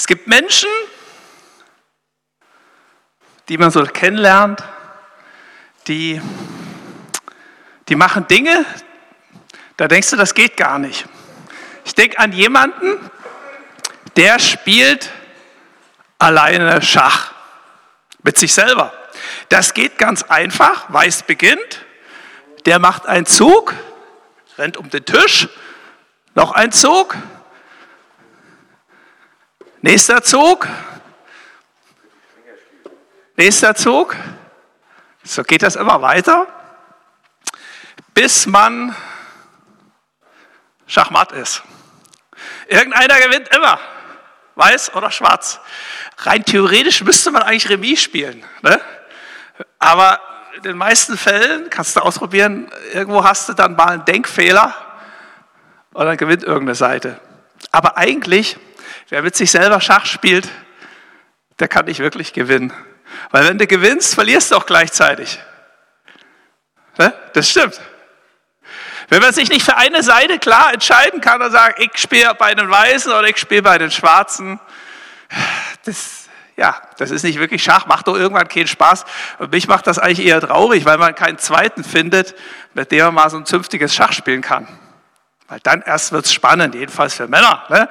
Es gibt Menschen, die man so kennenlernt, die, die machen Dinge, da denkst du, das geht gar nicht. Ich denke an jemanden, der spielt alleine Schach mit sich selber. Das geht ganz einfach, weiß beginnt, der macht einen Zug, rennt um den Tisch, noch ein Zug, nächster Zug, nächster Zug. So geht das immer weiter, bis man Schachmatt ist. Irgendeiner gewinnt immer, weiß oder schwarz. Rein theoretisch müsste man eigentlich Remis spielen. Ne? Aber in den meisten Fällen, kannst du ausprobieren, irgendwo hast du dann mal einen Denkfehler und dann gewinnt irgendeine Seite. Aber eigentlich, wer mit sich selber Schach spielt, der kann nicht wirklich gewinnen. Weil wenn du gewinnst, verlierst du auch gleichzeitig. Das stimmt. Wenn man sich nicht für eine Seite klar entscheiden kann und sagt, ich spiele bei den Weißen oder ich spiele bei den Schwarzen, das, ja, das ist nicht wirklich Schach, macht doch irgendwann keinen Spaß. Und mich macht das eigentlich eher traurig, weil man keinen zweiten findet, mit dem man mal so ein zünftiges Schach spielen kann. Weil dann erst wird es spannend, jedenfalls für Männer. Ne?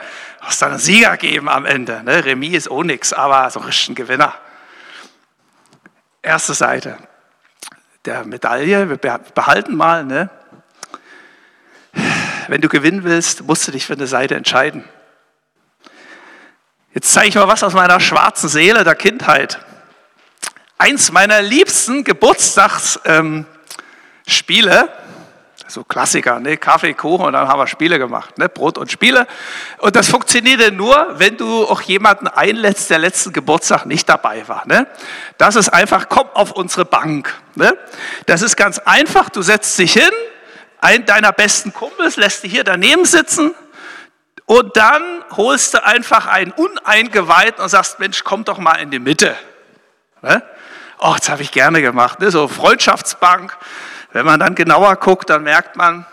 Es dann einen Sieger geben am Ende. Ne? Remis ist auch nichts, aber so richtig ein Gewinner. Erste Seite der Medaille, wir behalten mal, ne? wenn du gewinnen willst, musst du dich für eine Seite entscheiden. Jetzt zeige ich mal was aus meiner schwarzen Seele der Kindheit. Eins meiner liebsten Geburtstagsspiele, ähm, so Klassiker, ne? Kaffee, Kuchen und dann haben wir Spiele gemacht, ne? Brot und Spiele. Und das funktionierte nur, wenn du auch jemanden einlädst, der letzten Geburtstag nicht dabei war. Ne? Das ist einfach, komm auf unsere Bank. Ne? Das ist ganz einfach, du setzt dich hin, einen deiner besten Kumpels lässt dich hier daneben sitzen und dann holst du einfach einen Uneingeweihten und sagst, Mensch, komm doch mal in die Mitte. Ne? Oh, das habe ich gerne gemacht. Ne? So Freundschaftsbank. Wenn man dann genauer guckt, dann merkt man,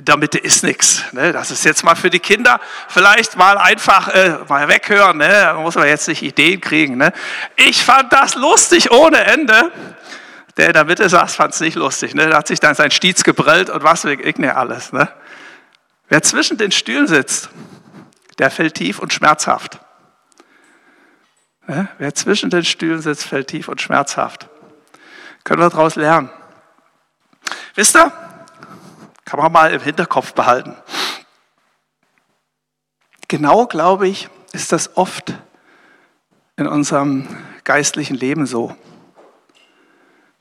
in der Mitte ist nichts. Ne? Das ist jetzt mal für die Kinder vielleicht mal einfach äh, mal weghören. Ne? Da muss man jetzt nicht Ideen kriegen. Ne? Ich fand das lustig ohne Ende. Der in der Mitte saß, fand es nicht lustig. Ne? Der hat sich dann sein Stiez gebrellt und was ich nicht alles. Ne? Wer zwischen den Stühlen sitzt, der fällt tief und schmerzhaft. Ne? Wer zwischen den Stühlen sitzt, fällt tief und schmerzhaft. Können wir daraus lernen. Wisst ihr, kann man mal im Hinterkopf behalten. Genau, glaube ich, ist das oft in unserem geistlichen Leben so.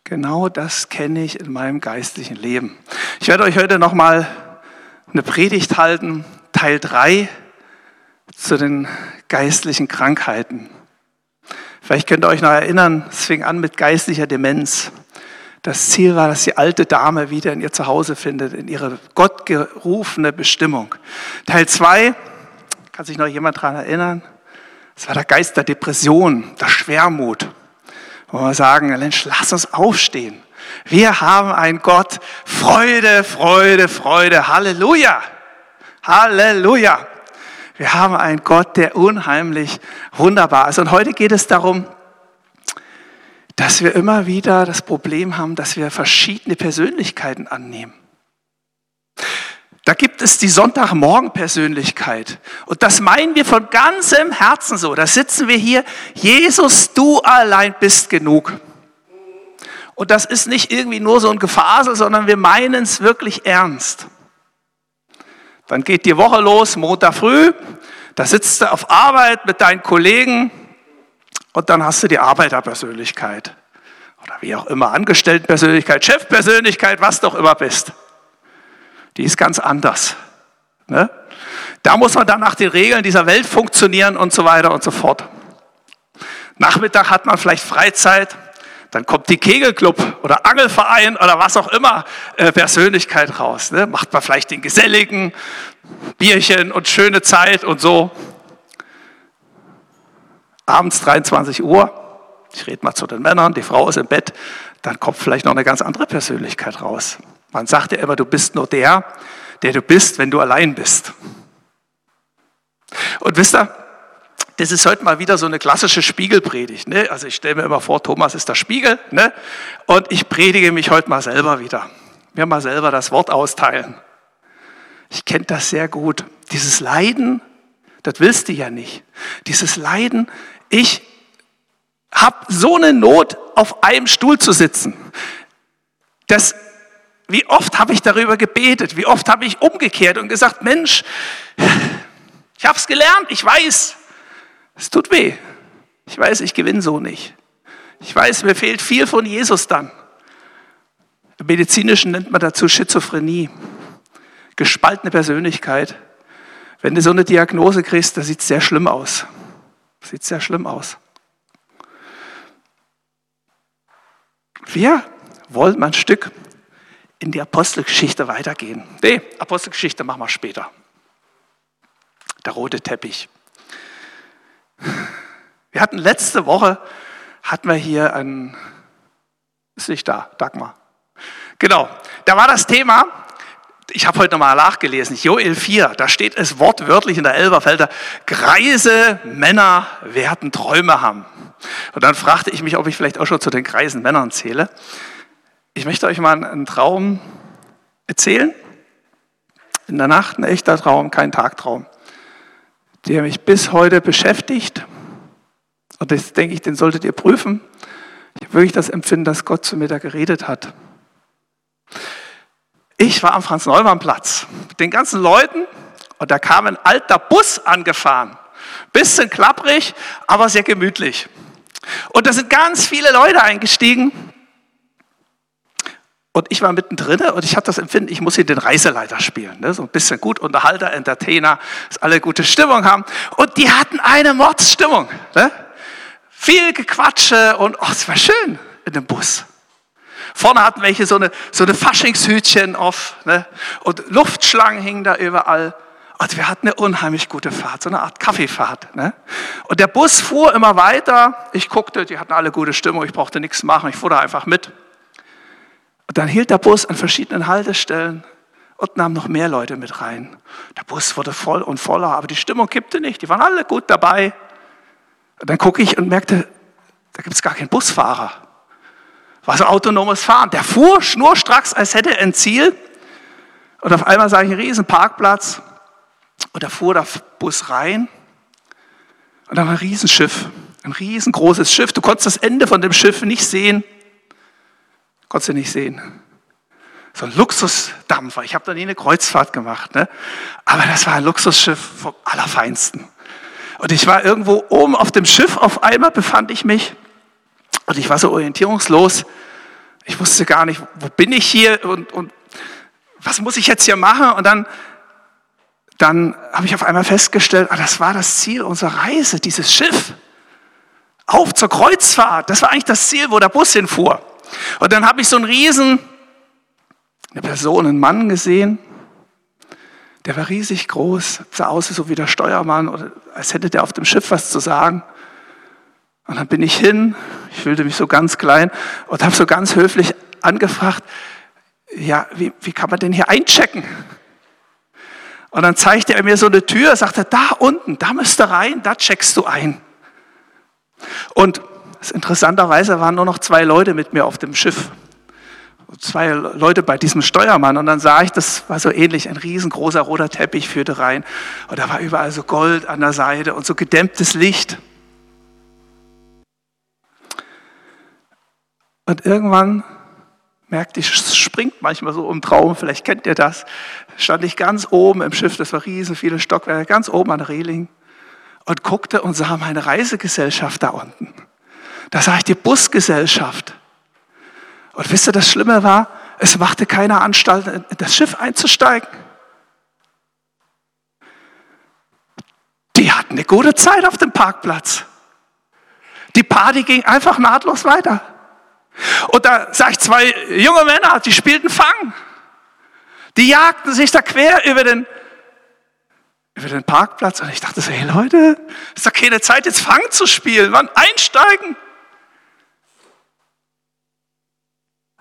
Genau das kenne ich in meinem geistlichen Leben. Ich werde euch heute noch mal eine Predigt halten, Teil 3 zu den geistlichen Krankheiten. Vielleicht könnt ihr euch noch erinnern, es fing an mit geistlicher Demenz. Das Ziel war, dass die alte Dame wieder in ihr Zuhause findet, in ihre gottgerufene Bestimmung. Teil 2, kann sich noch jemand daran erinnern? Es war der Geist der Depression, der Schwermut wo wir sagen, Mensch, lass uns aufstehen. Wir haben einen Gott, Freude, Freude, Freude, Halleluja, Halleluja. Wir haben einen Gott, der unheimlich wunderbar ist. Und heute geht es darum, dass wir immer wieder das Problem haben, dass wir verschiedene Persönlichkeiten annehmen. Da gibt es die Sonntagmorgen-Persönlichkeit. Und das meinen wir von ganzem Herzen so. Da sitzen wir hier, Jesus, du allein bist genug. Und das ist nicht irgendwie nur so ein Gefasel, sondern wir meinen es wirklich ernst. Dann geht die Woche los, Montag früh, da sitzt du auf Arbeit mit deinen Kollegen und dann hast du die Arbeiterpersönlichkeit. Oder wie auch immer, Angestelltenpersönlichkeit, Chefpersönlichkeit, was doch immer bist die ist ganz anders. Ne? Da muss man dann nach den Regeln dieser Welt funktionieren und so weiter und so fort. Nachmittag hat man vielleicht Freizeit, dann kommt die Kegelclub oder Angelverein oder was auch immer äh, Persönlichkeit raus. Ne? Macht man vielleicht den geselligen Bierchen und schöne Zeit und so. Abends 23 Uhr, ich rede mal zu den Männern, die Frau ist im Bett, dann kommt vielleicht noch eine ganz andere Persönlichkeit raus. Man sagt ja immer, du bist nur der, der du bist, wenn du allein bist. Und wisst ihr, Das ist heute mal wieder so eine klassische Spiegelpredigt. Ne? Also ich stelle mir immer vor, Thomas ist der Spiegel. Ne? Und ich predige mich heute mal selber wieder. Mir mal selber das Wort austeilen. Ich kenne das sehr gut. Dieses Leiden, das willst du ja nicht. Dieses Leiden, ich habe so eine Not, auf einem Stuhl zu sitzen. Das, wie oft habe ich darüber gebetet? Wie oft habe ich umgekehrt und gesagt, Mensch, ich habe es gelernt, ich weiß, es tut weh. Ich weiß, ich gewinne so nicht. Ich weiß, mir fehlt viel von Jesus dann. Im Medizinischen nennt man dazu Schizophrenie, gespaltene Persönlichkeit. Wenn du so eine Diagnose kriegst, das sieht sehr schlimm aus. Sieht sehr schlimm aus. Wir wollen mal ein Stück in die Apostelgeschichte weitergehen. Nee, Apostelgeschichte machen wir später. Der rote Teppich. Wir hatten letzte Woche, hatten wir hier ein, ist nicht da, Dagmar. Genau, da war das Thema, ich habe heute nochmal nachgelesen, Joel 4, da steht es wortwörtlich in der Elberfelder, greise Männer werden Träume haben. Und dann fragte ich mich, ob ich vielleicht auch schon zu den greisen Männern zähle. Ich möchte euch mal einen Traum erzählen. In der Nacht ein echter Traum, kein Tagtraum, der mich bis heute beschäftigt. Und das denke ich, den solltet ihr prüfen. Ich habe wirklich das Empfinden, dass Gott zu mir da geredet hat. Ich war am Franz-Neumann-Platz mit den ganzen Leuten und da kam ein alter Bus angefahren. Bisschen klapprig, aber sehr gemütlich. Und da sind ganz viele Leute eingestiegen. Und ich war mittendrin und ich hatte das Empfinden, ich muss hier den Reiseleiter spielen. Ne? So ein bisschen gut Unterhalter, Entertainer, dass alle gute Stimmung haben. Und die hatten eine Mordsstimmung. Ne? Viel Gequatsche und oh, es war schön in dem Bus. Vorne hatten welche so eine, so eine Faschingshütchen auf ne? und Luftschlangen hingen da überall. Und wir hatten eine unheimlich gute Fahrt, so eine Art Kaffeefahrt. Ne? Und der Bus fuhr immer weiter. Ich guckte, die hatten alle gute Stimmung, ich brauchte nichts machen, ich fuhr da einfach mit. Und dann hielt der Bus an verschiedenen Haltestellen und nahm noch mehr Leute mit rein. Der Bus wurde voll und voller, aber die Stimmung kippte nicht. Die waren alle gut dabei. Und dann gucke ich und merkte, da gibt es gar keinen Busfahrer war so autonomes Fahren. Der fuhr schnurstracks, als hätte er ein Ziel. Und auf einmal sah ich einen riesen Parkplatz. Und da fuhr der Bus rein. Und da war ein Riesenschiff. Ein riesengroßes Schiff. Du konntest das Ende von dem Schiff nicht sehen. Konntest du nicht sehen. So ein Luxusdampfer. Ich habe da nie eine Kreuzfahrt gemacht. Ne? Aber das war ein Luxusschiff vom Allerfeinsten. Und ich war irgendwo oben auf dem Schiff. Auf einmal befand ich mich und ich war so orientierungslos. Ich wusste gar nicht, wo bin ich hier und, und was muss ich jetzt hier machen? Und dann, dann habe ich auf einmal festgestellt, ah, das war das Ziel unserer Reise, dieses Schiff. Auf zur Kreuzfahrt. Das war eigentlich das Ziel, wo der Bus hinfuhr. Und dann habe ich so einen Riesen, eine Person, einen Mann gesehen. Der war riesig groß, sah aus so wie der Steuermann, als hätte der auf dem Schiff was zu sagen. Und dann bin ich hin, ich fühlte mich so ganz klein und habe so ganz höflich angefragt, ja, wie, wie kann man denn hier einchecken? Und dann zeigte er mir so eine Tür, sagte, da unten, da müsst ihr rein, da checkst du ein. Und interessanterweise waren nur noch zwei Leute mit mir auf dem Schiff. Zwei Leute bei diesem Steuermann. Und dann sah ich, das war so ähnlich, ein riesengroßer roter Teppich führte rein. Und da war überall so Gold an der Seite und so gedämmtes Licht. Und irgendwann merkte ich, es springt manchmal so im Traum, vielleicht kennt ihr das, stand ich ganz oben im Schiff, das war riesen, viele Stockwerke, ganz oben an der Reling und guckte und sah meine Reisegesellschaft da unten. Da sah ich die Busgesellschaft. Und wisst ihr, das Schlimme war, es machte keine Anstalt, in das Schiff einzusteigen. Die hatten eine gute Zeit auf dem Parkplatz. Die Party ging einfach nahtlos weiter. Und da sah ich zwei junge Männer, die spielten Fang. Die jagten sich da quer über den, über den Parkplatz. Und ich dachte so, hey Leute, ist doch keine Zeit, jetzt Fang zu spielen. Wann einsteigen?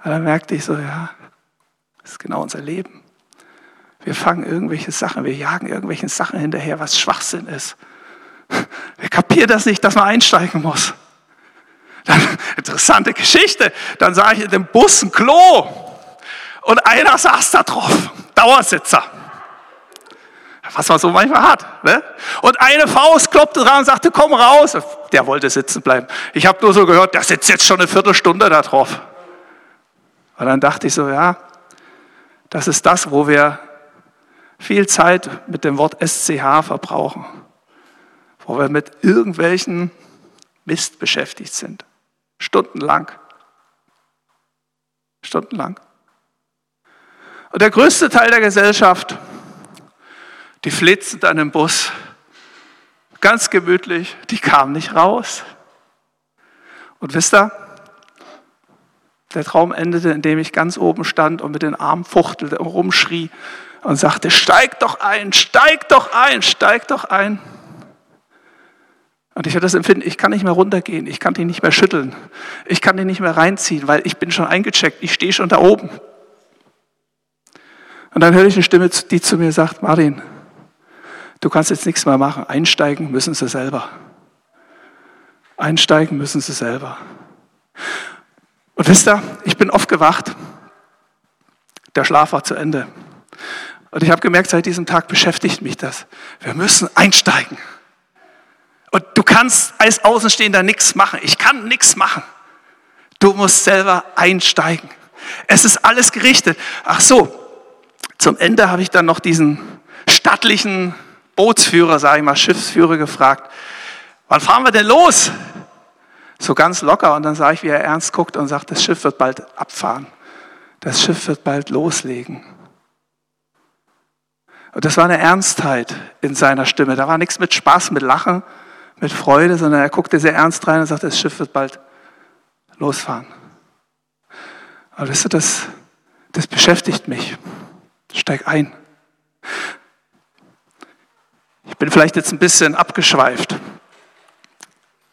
Und dann merkte ich so, ja, das ist genau unser Leben. Wir fangen irgendwelche Sachen, wir jagen irgendwelchen Sachen hinterher, was Schwachsinn ist. Wir kapieren das nicht, dass man einsteigen muss. Dann, interessante Geschichte. Dann sah ich in dem Bus ein Klo und einer saß da drauf. Dauersitzer. Was man so manchmal hat. Ne? Und eine Faust klopfte dran und sagte, komm raus. Der wollte sitzen bleiben. Ich habe nur so gehört, der sitzt jetzt schon eine Viertelstunde da drauf. Und dann dachte ich so, ja, das ist das, wo wir viel Zeit mit dem Wort SCH verbrauchen. Wo wir mit irgendwelchen Mist beschäftigt sind. Stundenlang. Stundenlang. Und der größte Teil der Gesellschaft, die flitzend an dem Bus, ganz gemütlich, die kamen nicht raus. Und wisst ihr, der Traum endete, indem ich ganz oben stand und mit den Armen fuchtelte und rumschrie und sagte, steig doch ein, steig doch ein, steig doch ein. Und ich hatte das Empfinden, ich kann nicht mehr runtergehen, ich kann dich nicht mehr schütteln, ich kann dich nicht mehr reinziehen, weil ich bin schon eingecheckt, ich stehe schon da oben. Und dann höre ich eine Stimme, die zu mir sagt, Martin, du kannst jetzt nichts mehr machen, einsteigen müssen sie selber. Einsteigen müssen sie selber. Und wisst ihr, ich bin oft gewacht, der Schlaf war zu Ende. Und ich habe gemerkt, seit diesem Tag beschäftigt mich das. Wir müssen einsteigen. Und du kannst als Außenstehender nichts machen. Ich kann nichts machen. Du musst selber einsteigen. Es ist alles gerichtet. Ach so, zum Ende habe ich dann noch diesen stattlichen Bootsführer, sage ich mal, Schiffsführer gefragt, wann fahren wir denn los? So ganz locker. Und dann sah ich, wie er ernst guckt und sagt, das Schiff wird bald abfahren. Das Schiff wird bald loslegen. Und das war eine Ernstheit in seiner Stimme. Da war nichts mit Spaß, mit Lachen, mit Freude, sondern er guckte sehr ernst rein und sagte, das Schiff wird bald losfahren. Aber wisst ihr, das, das beschäftigt mich. Steig ein. Ich bin vielleicht jetzt ein bisschen abgeschweift,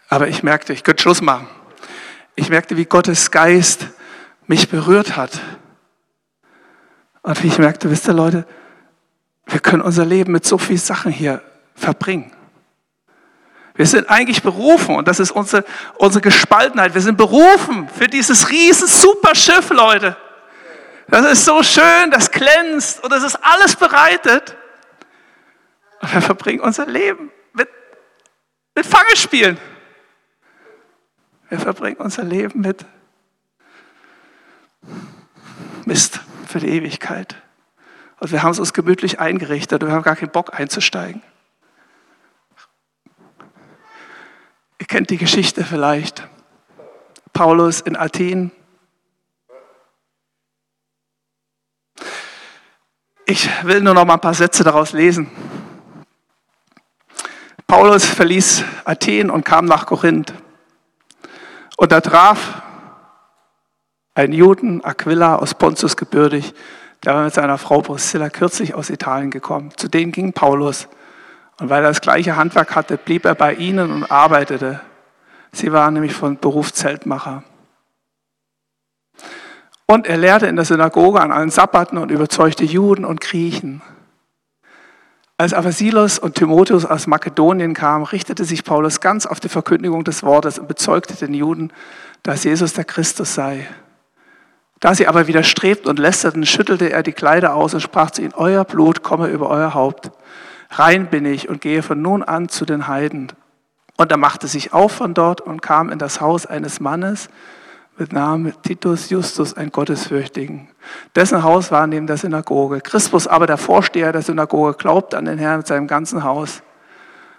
aber ich merkte, ich könnte Schluss machen. Ich merkte, wie Gottes Geist mich berührt hat. Und wie ich merkte, wisst ihr Leute, wir können unser Leben mit so vielen Sachen hier verbringen. Wir sind eigentlich berufen, und das ist unsere, unsere Gespaltenheit, wir sind berufen für dieses riesen Superschiff, Leute. Das ist so schön, das glänzt und das ist alles bereitet. Und wir verbringen unser Leben mit, mit Fangespielen. Wir verbringen unser Leben mit Mist für die Ewigkeit. Und wir haben es uns gemütlich eingerichtet und wir haben gar keinen Bock einzusteigen. Ihr kennt die Geschichte vielleicht. Paulus in Athen Ich will nur noch mal ein paar Sätze daraus lesen. Paulus verließ Athen und kam nach Korinth. Und da traf ein Juden, Aquila aus Pontus gebürtig, der war mit seiner Frau Priscilla kürzlich aus Italien gekommen. Zu denen ging Paulus. Und weil er das gleiche Handwerk hatte, blieb er bei ihnen und arbeitete. Sie waren nämlich von Beruf Zeltmacher. Und er lehrte in der Synagoge an allen Sabbaten und überzeugte Juden und Griechen. Als aber und Timotheus aus Makedonien kamen, richtete sich Paulus ganz auf die Verkündigung des Wortes und bezeugte den Juden, dass Jesus der Christus sei. Da sie aber widerstrebten und lästerten, schüttelte er die Kleider aus und sprach zu ihnen, Euer Blut komme über euer Haupt. Rein bin ich und gehe von nun an zu den Heiden. Und er machte sich auf von dort und kam in das Haus eines Mannes, mit Namen Titus Justus, ein Gottesfürchtigen. Dessen Haus war neben der Synagoge. Crispus aber, der Vorsteher der Synagoge, glaubte an den Herrn mit seinem ganzen Haus.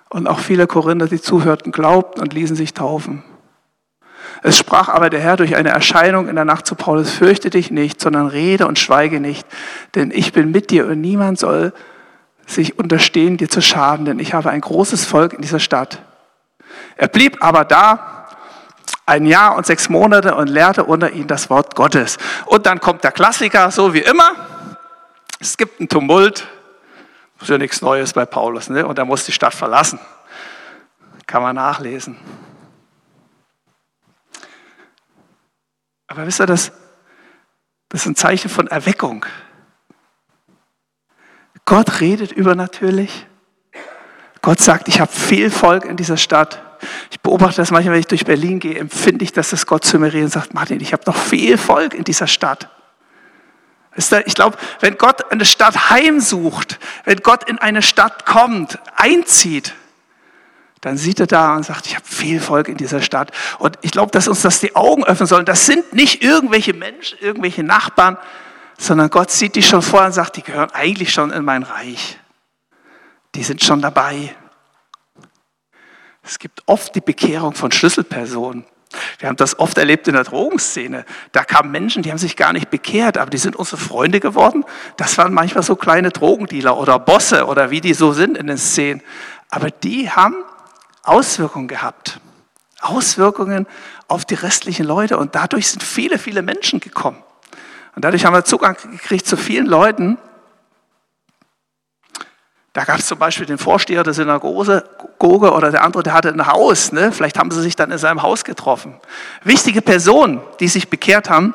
Und auch viele Korinther, die zuhörten, glaubten und ließen sich taufen. Es sprach aber der Herr durch eine Erscheinung in der Nacht zu Paulus, fürchte dich nicht, sondern rede und schweige nicht, denn ich bin mit dir und niemand soll sich unterstehen, dir zu schaden, denn ich habe ein großes Volk in dieser Stadt. Er blieb aber da ein Jahr und sechs Monate und lehrte unter ihnen das Wort Gottes. Und dann kommt der Klassiker, so wie immer. Es gibt einen Tumult. Ist ja nichts Neues bei Paulus. Ne? Und er muss die Stadt verlassen. Kann man nachlesen. Aber wisst ihr, das, das ist ein Zeichen von Erweckung. Gott redet übernatürlich. Gott sagt, ich habe viel Volk in dieser Stadt. Ich beobachte das manchmal, wenn ich durch Berlin gehe, empfinde ich, dass das Gott zu mir redet und sagt, Martin, ich habe noch viel Volk in dieser Stadt. Ich glaube, wenn Gott eine Stadt heimsucht, wenn Gott in eine Stadt kommt, einzieht, dann sieht er da und sagt, ich habe viel Volk in dieser Stadt. Und ich glaube, dass uns das die Augen öffnen sollen. Das sind nicht irgendwelche Menschen, irgendwelche Nachbarn, sondern Gott sieht die schon vorher und sagt, die gehören eigentlich schon in mein Reich. Die sind schon dabei. Es gibt oft die Bekehrung von Schlüsselpersonen. Wir haben das oft erlebt in der Drogenszene. Da kamen Menschen, die haben sich gar nicht bekehrt, aber die sind unsere Freunde geworden. Das waren manchmal so kleine Drogendealer oder Bosse oder wie die so sind in den Szenen. Aber die haben Auswirkungen gehabt. Auswirkungen auf die restlichen Leute. Und dadurch sind viele, viele Menschen gekommen. Und dadurch haben wir Zugang gekriegt zu vielen Leuten. Da gab es zum Beispiel den Vorsteher der Synagoge oder der andere, der hatte ein Haus. Ne? Vielleicht haben sie sich dann in seinem Haus getroffen. Wichtige Personen, die sich bekehrt haben.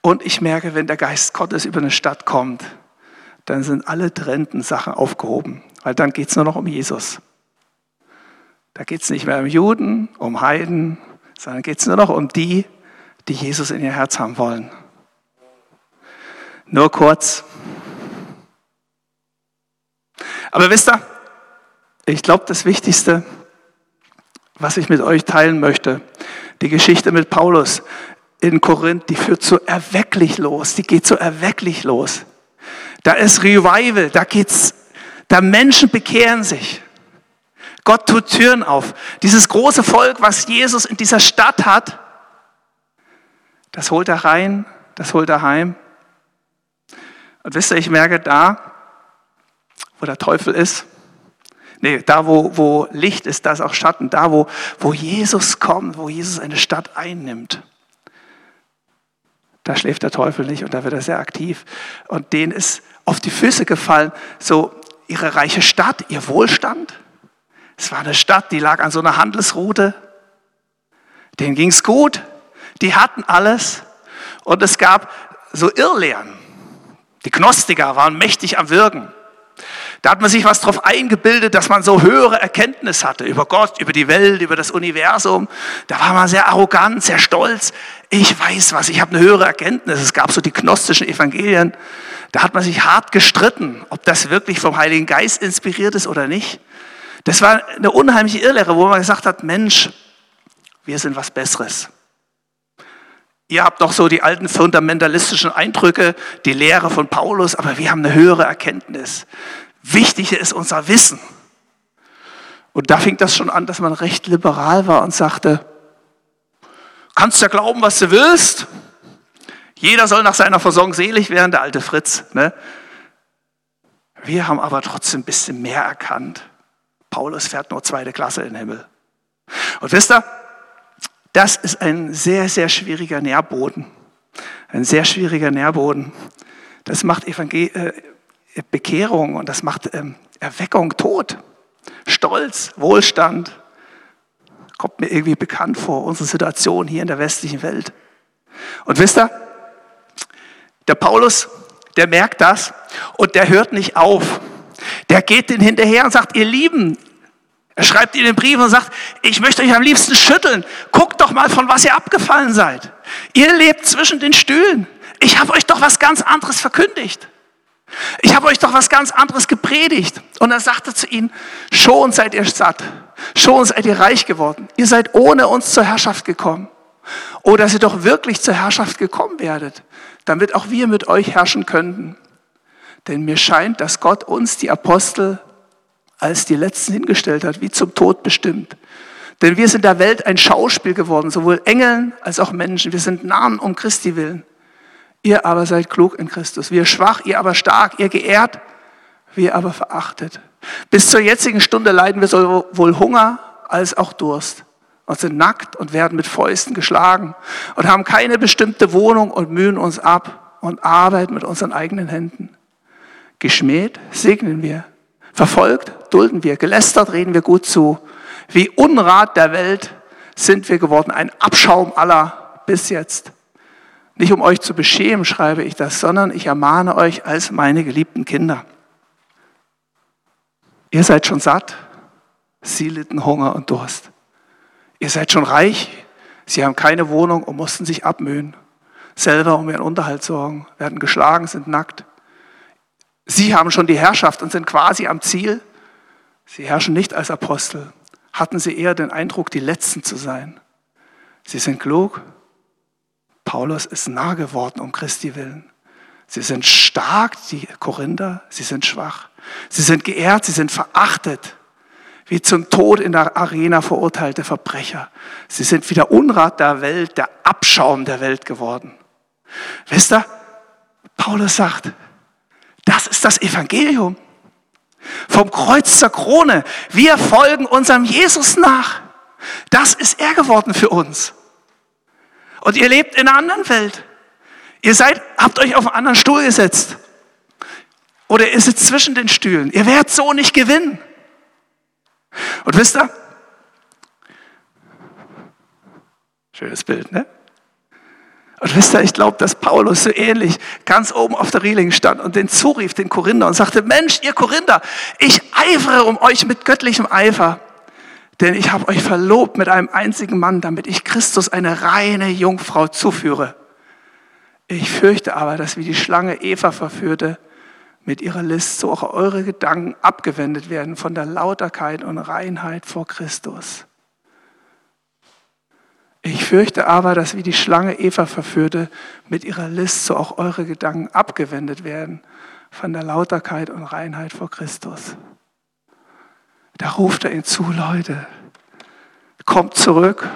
Und ich merke, wenn der Geist Gottes über eine Stadt kommt, dann sind alle trennenden Sachen aufgehoben, weil dann geht es nur noch um Jesus. Da geht es nicht mehr um Juden, um Heiden, sondern geht es nur noch um die, die Jesus in ihr Herz haben wollen. Nur kurz. Aber wisst ihr, ich glaube, das Wichtigste, was ich mit euch teilen möchte, die Geschichte mit Paulus in Korinth, die führt so erwecklich los, die geht so erwecklich los. Da ist Revival, da geht's, da Menschen bekehren sich. Gott tut Türen auf. Dieses große Volk, was Jesus in dieser Stadt hat, das holt er rein, das holt er heim. Und wisst ihr, ich merke da, wo der Teufel ist, nee, da wo, wo Licht ist, da ist auch Schatten, da wo, wo Jesus kommt, wo Jesus eine Stadt einnimmt, da schläft der Teufel nicht und da wird er sehr aktiv. Und denen ist auf die Füße gefallen, so ihre reiche Stadt, ihr Wohlstand, es war eine Stadt, die lag an so einer Handelsroute. Denen ging es gut, die hatten alles. Und es gab so Irrlehren. Die Gnostiker waren mächtig am Wirken. Da hat man sich was drauf eingebildet, dass man so höhere Erkenntnis hatte über Gott, über die Welt, über das Universum. Da war man sehr arrogant, sehr stolz. Ich weiß was, ich habe eine höhere Erkenntnis. Es gab so die gnostischen Evangelien. Da hat man sich hart gestritten, ob das wirklich vom Heiligen Geist inspiriert ist oder nicht. Das war eine unheimliche Irrlehre, wo man gesagt hat, Mensch, wir sind was Besseres. Ihr habt doch so die alten fundamentalistischen Eindrücke, die Lehre von Paulus, aber wir haben eine höhere Erkenntnis. Wichtig ist unser Wissen. Und da fing das schon an, dass man recht liberal war und sagte, kannst ja glauben, was du willst. Jeder soll nach seiner Versorgung selig werden, der alte Fritz. Ne? Wir haben aber trotzdem ein bisschen mehr erkannt. Paulus fährt nur zweite Klasse in den Himmel. Und wisst ihr, das ist ein sehr, sehr schwieriger Nährboden. Ein sehr schwieriger Nährboden. Das macht Evangel äh, Bekehrung und das macht ähm, Erweckung tot. Stolz, Wohlstand. Kommt mir irgendwie bekannt vor, unsere Situation hier in der westlichen Welt. Und wisst ihr, der Paulus, der merkt das und der hört nicht auf. Der geht den hinterher und sagt, ihr Lieben, er schreibt ihnen den Brief und sagt, ich möchte euch am liebsten schütteln. Guckt doch mal, von was ihr abgefallen seid. Ihr lebt zwischen den Stühlen. Ich habe euch doch was ganz anderes verkündigt. Ich habe euch doch was ganz anderes gepredigt. Und er sagte zu ihnen, schon seid ihr satt. Schon seid ihr reich geworden. Ihr seid ohne uns zur Herrschaft gekommen. Oder dass ihr doch wirklich zur Herrschaft gekommen werdet, damit auch wir mit euch herrschen könnten. Denn mir scheint, dass Gott uns, die Apostel, als die Letzten hingestellt hat, wie zum Tod bestimmt. Denn wir sind der Welt ein Schauspiel geworden, sowohl Engeln als auch Menschen. Wir sind Namen um Christi willen. Ihr aber seid klug in Christus. Wir schwach, ihr aber stark, ihr geehrt, wir aber verachtet. Bis zur jetzigen Stunde leiden wir sowohl Hunger als auch Durst und sind nackt und werden mit Fäusten geschlagen und haben keine bestimmte Wohnung und mühen uns ab und arbeiten mit unseren eigenen Händen. Geschmäht segnen wir, verfolgt dulden wir, gelästert reden wir gut zu. Wie Unrat der Welt sind wir geworden, ein Abschaum aller bis jetzt. Nicht um euch zu beschämen schreibe ich das, sondern ich ermahne euch als meine geliebten Kinder. Ihr seid schon satt, sie litten Hunger und Durst. Ihr seid schon reich, sie haben keine Wohnung und mussten sich abmühen, selber um ihren Unterhalt sorgen, werden geschlagen, sind nackt. Sie haben schon die Herrschaft und sind quasi am Ziel. Sie herrschen nicht als Apostel, hatten sie eher den Eindruck, die Letzten zu sein. Sie sind klug. Paulus ist nah geworden um Christi willen. Sie sind stark, die Korinther, sie sind schwach. Sie sind geehrt, sie sind verachtet, wie zum Tod in der Arena verurteilte Verbrecher. Sie sind wie der Unrat der Welt, der Abschaum der Welt geworden. Wisst ihr, Paulus sagt, das Evangelium. Vom Kreuz zur Krone. Wir folgen unserem Jesus nach. Das ist er geworden für uns. Und ihr lebt in einer anderen Welt. Ihr seid, habt euch auf einen anderen Stuhl gesetzt. Oder ihr sitzt zwischen den Stühlen. Ihr werdet so nicht gewinnen. Und wisst ihr? Schönes Bild, ne? Und wisst ihr, ich glaube, dass Paulus so ähnlich ganz oben auf der Reling stand und den zurief, den Korinther, und sagte, Mensch, ihr Korinther, ich eifere um euch mit göttlichem Eifer, denn ich habe euch verlobt mit einem einzigen Mann, damit ich Christus eine reine Jungfrau zuführe. Ich fürchte aber, dass wie die Schlange Eva verführte, mit ihrer List so auch eure Gedanken abgewendet werden von der Lauterkeit und Reinheit vor Christus. Ich fürchte aber, dass wie die Schlange Eva verführte, mit ihrer List so auch eure Gedanken abgewendet werden von der Lauterkeit und Reinheit vor Christus. Da ruft er ihn zu, Leute, kommt zurück,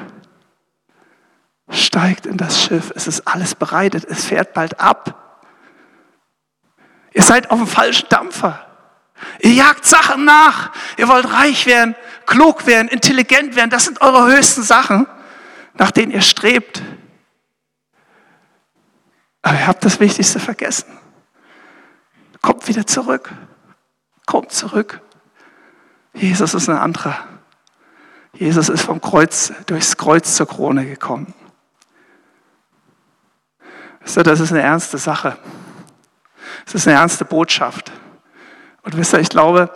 steigt in das Schiff, es ist alles bereitet, es fährt bald ab. Ihr seid auf dem falschen Dampfer. Ihr jagt Sachen nach. Ihr wollt reich werden, klug werden, intelligent werden. Das sind eure höchsten Sachen nach denen ihr strebt. Aber ihr habt das Wichtigste vergessen. Kommt wieder zurück. Kommt zurück. Jesus ist ein anderer. Jesus ist vom Kreuz, durchs Kreuz zur Krone gekommen. Wisst ihr, das ist eine ernste Sache. Das ist eine ernste Botschaft. Und wisst ihr, ich glaube,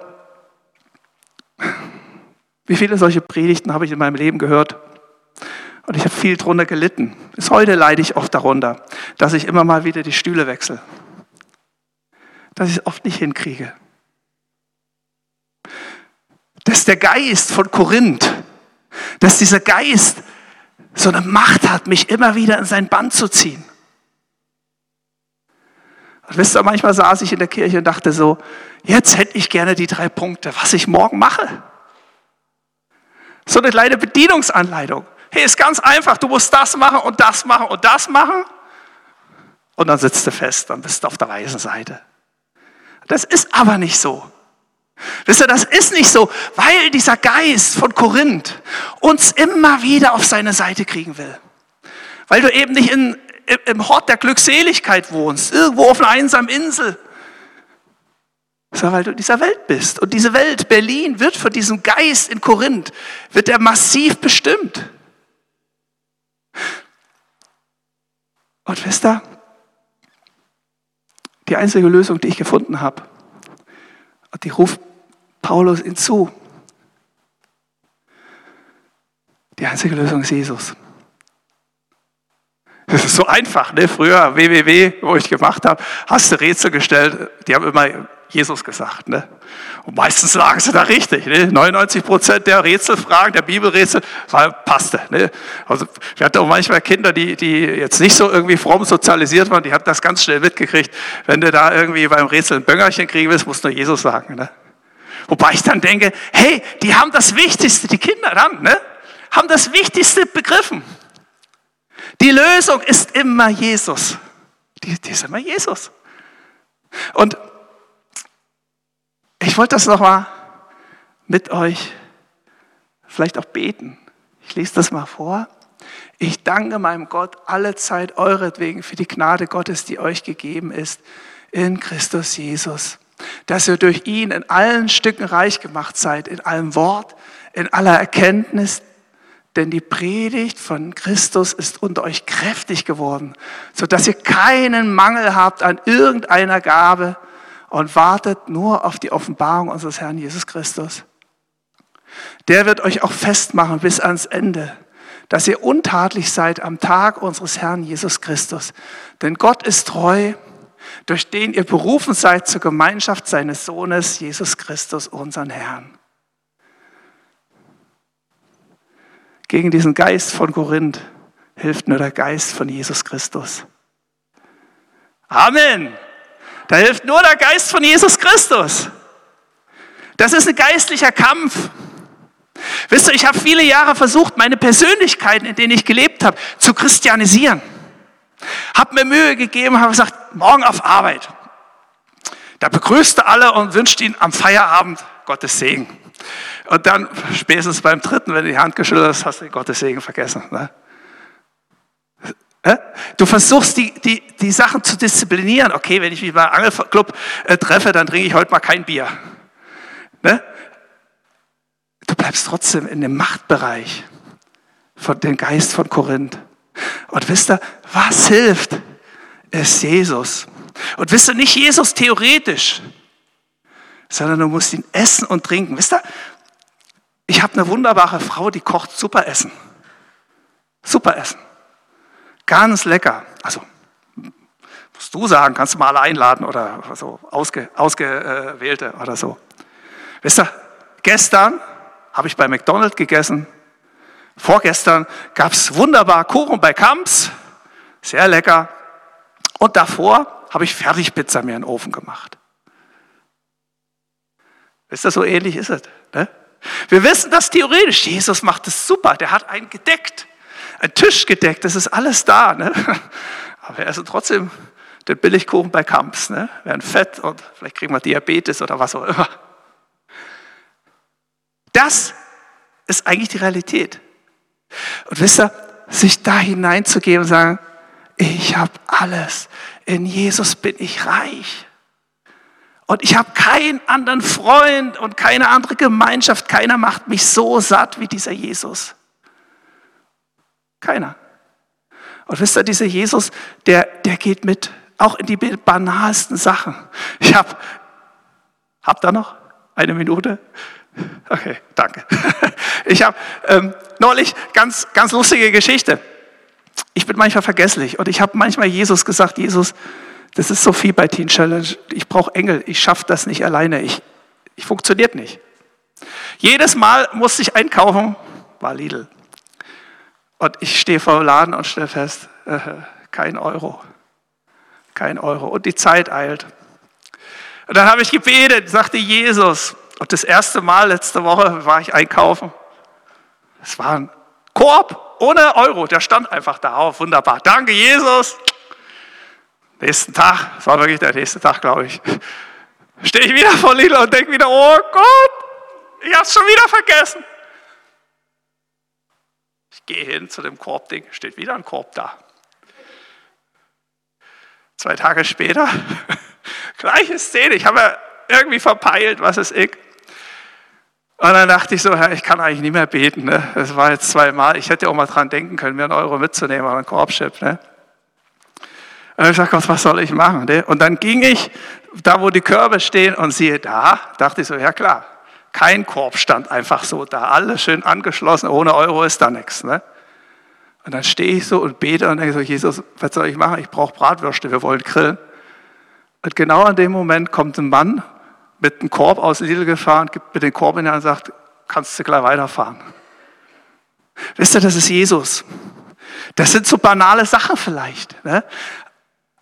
wie viele solche Predigten habe ich in meinem Leben gehört? Und ich habe viel drunter gelitten. Bis heute leide ich oft darunter, dass ich immer mal wieder die Stühle wechsle. Dass ich es oft nicht hinkriege. Dass der Geist von Korinth, dass dieser Geist so eine Macht hat, mich immer wieder in sein Band zu ziehen. Und wisst ihr, manchmal saß ich in der Kirche und dachte so, jetzt hätte ich gerne die drei Punkte, was ich morgen mache. So eine kleine Bedienungsanleitung. Hey, ist ganz einfach, du musst das machen und das machen und das machen. Und dann sitzt du fest, dann bist du auf der weißen Seite. Das ist aber nicht so. Wisst ihr, das ist nicht so, weil dieser Geist von Korinth uns immer wieder auf seine Seite kriegen will. Weil du eben nicht in, im Hort der Glückseligkeit wohnst, irgendwo auf einer einsamen Insel, sondern weil du in dieser Welt bist. Und diese Welt, Berlin, wird von diesem Geist in Korinth, wird er massiv bestimmt. Und ihr, die einzige Lösung, die ich gefunden habe, und die ruft Paulus hinzu, die einzige Lösung ist Jesus. Das ist so einfach, ne? Früher WWW, wo ich gemacht habe, hast du Rätsel gestellt, die haben immer Jesus gesagt. Ne? Und meistens lagen sie da richtig. Ne? 99 Prozent der Rätselfragen, der Bibelrätsel, passte. Ne? Also wir hatten auch manchmal Kinder, die, die jetzt nicht so irgendwie fromm sozialisiert waren, die haben das ganz schnell mitgekriegt. Wenn du da irgendwie beim Rätsel ein Böngerchen kriegen willst, musst du nur Jesus sagen. Ne? Wobei ich dann denke, hey, die haben das Wichtigste, die Kinder dann, ne? haben das Wichtigste begriffen. Die Lösung ist immer Jesus. Die, die ist immer Jesus. Und ich wollte das nochmal mit euch vielleicht auch beten. Ich lese das mal vor. Ich danke meinem Gott alle Zeit euretwegen für die Gnade Gottes, die euch gegeben ist in Christus Jesus, dass ihr durch ihn in allen Stücken reich gemacht seid, in allem Wort, in aller Erkenntnis, denn die Predigt von Christus ist unter euch kräftig geworden, so dass ihr keinen Mangel habt an irgendeiner Gabe, und wartet nur auf die Offenbarung unseres Herrn Jesus Christus. Der wird euch auch festmachen bis ans Ende, dass ihr untadlich seid am Tag unseres Herrn Jesus Christus. Denn Gott ist treu, durch den ihr berufen seid zur Gemeinschaft seines Sohnes Jesus Christus, unseren Herrn. Gegen diesen Geist von Korinth hilft nur der Geist von Jesus Christus. Amen. Da hilft nur der Geist von Jesus Christus. Das ist ein geistlicher Kampf. Wisst ihr, ich habe viele Jahre versucht, meine Persönlichkeiten, in denen ich gelebt habe, zu christianisieren. Hab mir Mühe gegeben, habe gesagt, morgen auf Arbeit. Da begrüßte alle und wünscht ihnen am Feierabend Gottes Segen. Und dann spätestens beim dritten, wenn du die Hand geschüttelt hast, hast du Gottes Segen vergessen. Ne? Du versuchst die, die, die Sachen zu disziplinieren. Okay, wenn ich mich beim Angelclub äh, treffe, dann trinke ich heute mal kein Bier. Ne? Du bleibst trotzdem in dem Machtbereich von dem Geist von Korinth. Und wisst ihr, was hilft? Ist Jesus. Und wisst ihr, nicht Jesus theoretisch, sondern du musst ihn essen und trinken. Wisst ihr, ich habe eine wunderbare Frau, die kocht super Essen. Super Essen. Ganz lecker. Also, musst du sagen, kannst du mal alle einladen oder so, ausge, ausgewählte oder so. Wisst ihr, gestern habe ich bei McDonald's gegessen. Vorgestern gab es wunderbar Kuchen bei Kamps. Sehr lecker. Und davor habe ich Fertigpizza mir in den Ofen gemacht. Wisst ihr, so ähnlich ist es. Ne? Wir wissen das theoretisch. Jesus macht es super. Der hat einen gedeckt ein Tisch gedeckt, das ist alles da. Ne? Aber wir essen trotzdem den Billigkuchen bei Kamps. Ne? Wir werden fett und vielleicht kriegen wir Diabetes oder was auch immer. Das ist eigentlich die Realität. Und wisst ihr, sich da hineinzugeben und sagen, ich habe alles. In Jesus bin ich reich. Und ich habe keinen anderen Freund und keine andere Gemeinschaft. Keiner macht mich so satt wie dieser Jesus. Keiner. Und wisst ihr, dieser Jesus, der, der geht mit, auch in die banalsten Sachen. Ich habe, habt ihr noch eine Minute? Okay, danke. Ich habe ähm, neulich ganz, ganz lustige Geschichte. Ich bin manchmal vergesslich und ich habe manchmal Jesus gesagt, Jesus, das ist so viel bei Teen Challenge. Ich brauche Engel. Ich schaffe das nicht alleine. Ich, ich funktioniert nicht. Jedes Mal musste ich einkaufen, war Lidl. Und ich stehe vor dem Laden und stelle fest, äh, kein Euro. Kein Euro. Und die Zeit eilt. Und dann habe ich gebetet, sagte Jesus. Und das erste Mal letzte Woche war ich einkaufen. Es war ein Korb ohne Euro. Der stand einfach da. Oh, wunderbar. Danke, Jesus. Nächsten Tag, das war wirklich der nächste Tag, glaube ich, stehe ich wieder vor Lidl und denke wieder, oh Gott, ich habe es schon wieder vergessen. Ich gehe hin zu dem Korbding, steht wieder ein Korb da. Zwei Tage später, gleiche Szene, ich habe ja irgendwie verpeilt, was ist ich. Und dann dachte ich so, Herr, ich kann eigentlich nicht mehr beten. Ne? Das war jetzt zweimal. Ich hätte auch mal dran denken können, mir einen Euro mitzunehmen, aber einen Korbchip. Ne? Und ich sagte, was soll ich machen? Ne? Und dann ging ich da, wo die Körbe stehen und siehe da, dachte ich so, ja klar, kein Korb stand einfach so da, alles schön angeschlossen, ohne Euro ist da nichts. Ne? Und dann stehe ich so und bete und denke so, Jesus, was soll ich machen? Ich brauche Bratwürste, wir wollen grillen. Und genau an dem Moment kommt ein Mann mit einem Korb aus Lidl gefahren, gibt mir den Korb in die Hand und sagt, kannst du gleich weiterfahren. Wisst ihr, das ist Jesus. Das sind so banale Sachen vielleicht. Ne?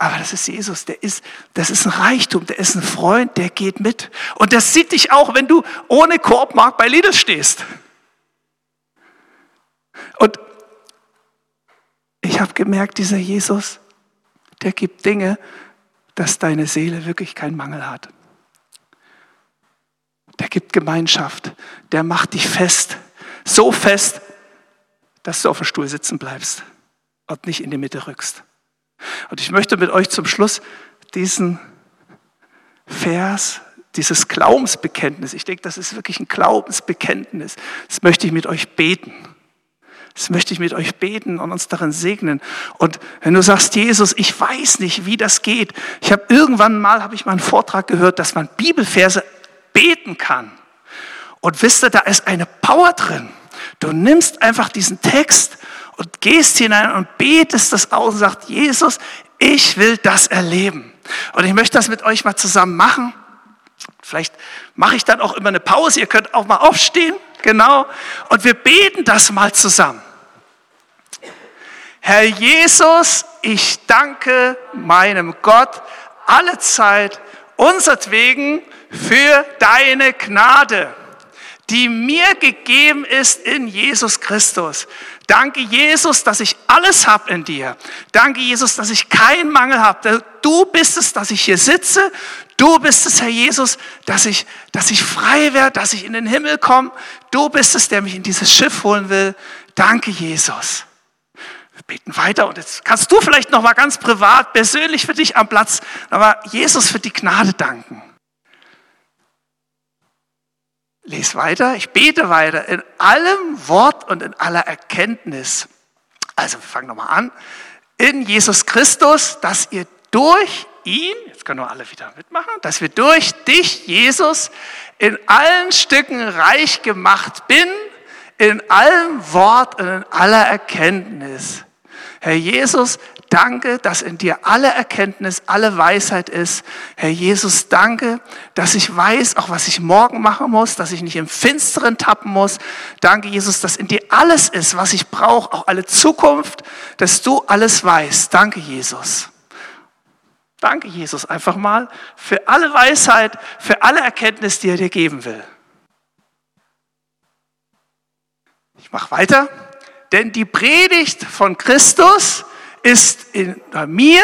Aber das ist Jesus, der ist, das ist ein Reichtum, der ist ein Freund, der geht mit. Und das sieht dich auch, wenn du ohne Korbmarkt bei Lidl stehst. Und ich habe gemerkt, dieser Jesus, der gibt Dinge, dass deine Seele wirklich keinen Mangel hat. Der gibt Gemeinschaft, der macht dich fest, so fest, dass du auf dem Stuhl sitzen bleibst und nicht in die Mitte rückst. Und ich möchte mit euch zum Schluss diesen Vers, dieses Glaubensbekenntnis, ich denke, das ist wirklich ein Glaubensbekenntnis, das möchte ich mit euch beten. Das möchte ich mit euch beten und uns darin segnen. Und wenn du sagst, Jesus, ich weiß nicht, wie das geht. Ich habe irgendwann mal, habe ich mal einen Vortrag gehört, dass man Bibelverse beten kann. Und wisst ihr, da ist eine Power drin. Du nimmst einfach diesen Text und gehst hinein und betest das aus und sagst, Jesus, ich will das erleben. Und ich möchte das mit euch mal zusammen machen. Vielleicht mache ich dann auch immer eine Pause. Ihr könnt auch mal aufstehen. Genau. Und wir beten das mal zusammen. Herr Jesus, ich danke meinem Gott alle Zeit unsertwegen für deine Gnade, die mir gegeben ist in Jesus Christus. Danke, Jesus, dass ich alles habe in dir. Danke, Jesus, dass ich keinen Mangel habe. Du bist es, dass ich hier sitze. Du bist es, Herr Jesus, dass ich, dass ich frei werde, dass ich in den Himmel komme. Du bist es, der mich in dieses Schiff holen will. Danke, Jesus. Wir beten weiter und jetzt kannst du vielleicht noch mal ganz privat, persönlich für dich am Platz, aber Jesus für die Gnade danken. Lies weiter, ich bete weiter in allem Wort und in aller Erkenntnis. Also wir fangen nochmal an. In Jesus Christus, dass ihr durch ihn, jetzt können wir alle wieder mitmachen, dass wir durch dich, Jesus, in allen Stücken reich gemacht bin, in allem Wort und in aller Erkenntnis. Herr Jesus, danke, dass in dir alle Erkenntnis, alle Weisheit ist. Herr Jesus, danke, dass ich weiß, auch was ich morgen machen muss, dass ich nicht im Finsteren tappen muss. Danke, Jesus, dass in dir alles ist, was ich brauche, auch alle Zukunft, dass du alles weißt. Danke, Jesus. Danke, Jesus, einfach mal für alle Weisheit, für alle Erkenntnis, die er dir geben will. Ich mache weiter. Denn die Predigt von Christus ist in mir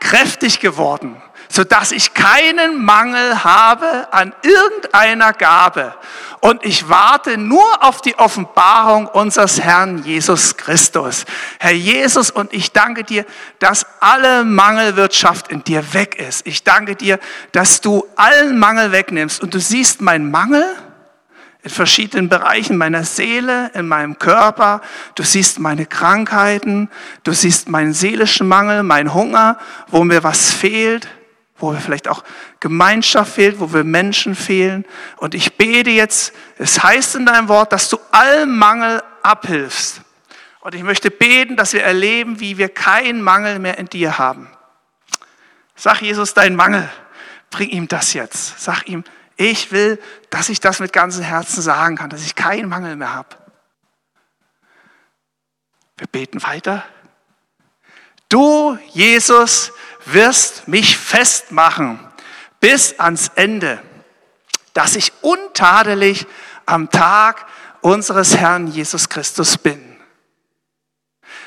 kräftig geworden, sodass ich keinen Mangel habe an irgendeiner Gabe. Und ich warte nur auf die Offenbarung unseres Herrn Jesus Christus. Herr Jesus, und ich danke dir, dass alle Mangelwirtschaft in dir weg ist. Ich danke dir, dass du allen Mangel wegnimmst. Und du siehst meinen Mangel in verschiedenen Bereichen meiner Seele, in meinem Körper. Du siehst meine Krankheiten, du siehst meinen seelischen Mangel, meinen Hunger, wo mir was fehlt, wo mir vielleicht auch Gemeinschaft fehlt, wo wir Menschen fehlen. Und ich bete jetzt, es heißt in deinem Wort, dass du allen Mangel abhilfst. Und ich möchte beten, dass wir erleben, wie wir keinen Mangel mehr in dir haben. Sag Jesus deinen Mangel. Bring ihm das jetzt. Sag ihm, ich will, dass ich das mit ganzem Herzen sagen kann, dass ich keinen Mangel mehr habe. Wir beten weiter. Du, Jesus, wirst mich festmachen bis ans Ende, dass ich untadelig am Tag unseres Herrn Jesus Christus bin.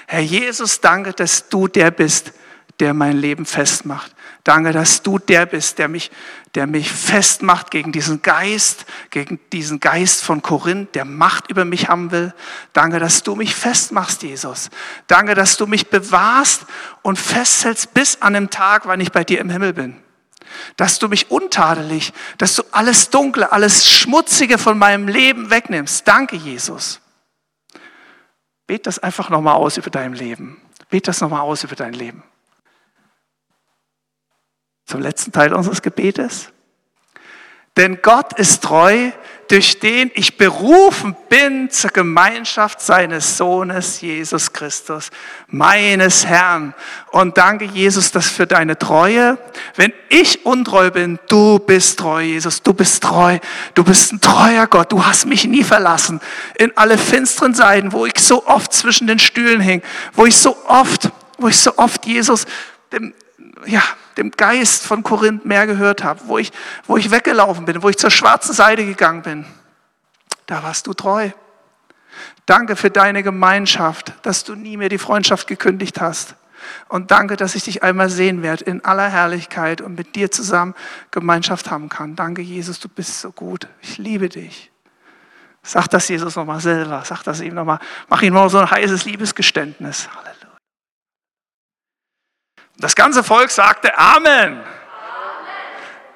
Herr Jesus, danke, dass du der bist, der mein Leben festmacht. Danke, dass du der bist, der mich, der mich festmacht gegen diesen Geist, gegen diesen Geist von Korinth, der Macht über mich haben will. Danke, dass du mich festmachst, Jesus. Danke, dass du mich bewahrst und festhältst bis an dem Tag, wann ich bei dir im Himmel bin. Dass du mich untadelig, dass du alles Dunkle, alles Schmutzige von meinem Leben wegnimmst. Danke, Jesus. Bet das einfach nochmal aus über dein Leben. Bet das nochmal aus über dein Leben zum letzten Teil unseres Gebetes. Denn Gott ist treu, durch den ich berufen bin zur Gemeinschaft seines Sohnes Jesus Christus, meines Herrn. Und danke Jesus, dass für deine Treue, wenn ich untreu bin, du bist treu, Jesus, du bist treu, du bist ein treuer Gott, du hast mich nie verlassen. In alle finsteren Seiten, wo ich so oft zwischen den Stühlen hing, wo ich so oft, wo ich so oft Jesus dem, ja, dem Geist von Korinth mehr gehört habe, wo ich, wo ich weggelaufen bin, wo ich zur schwarzen Seite gegangen bin, da warst du treu. Danke für deine Gemeinschaft, dass du nie mehr die Freundschaft gekündigt hast. Und danke, dass ich dich einmal sehen werde in aller Herrlichkeit und mit dir zusammen Gemeinschaft haben kann. Danke, Jesus, du bist so gut. Ich liebe dich. Sag das Jesus nochmal selber. Sag das ihm nochmal. Mach ihm mal so ein heißes Liebesgeständnis. Halleluja. Das ganze Volk sagte Amen. Amen.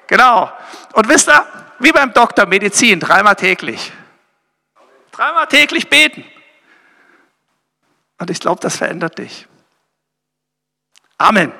Genau. Und wisst ihr, wie beim Doktor Medizin, dreimal täglich. Dreimal täglich beten. Und ich glaube, das verändert dich. Amen.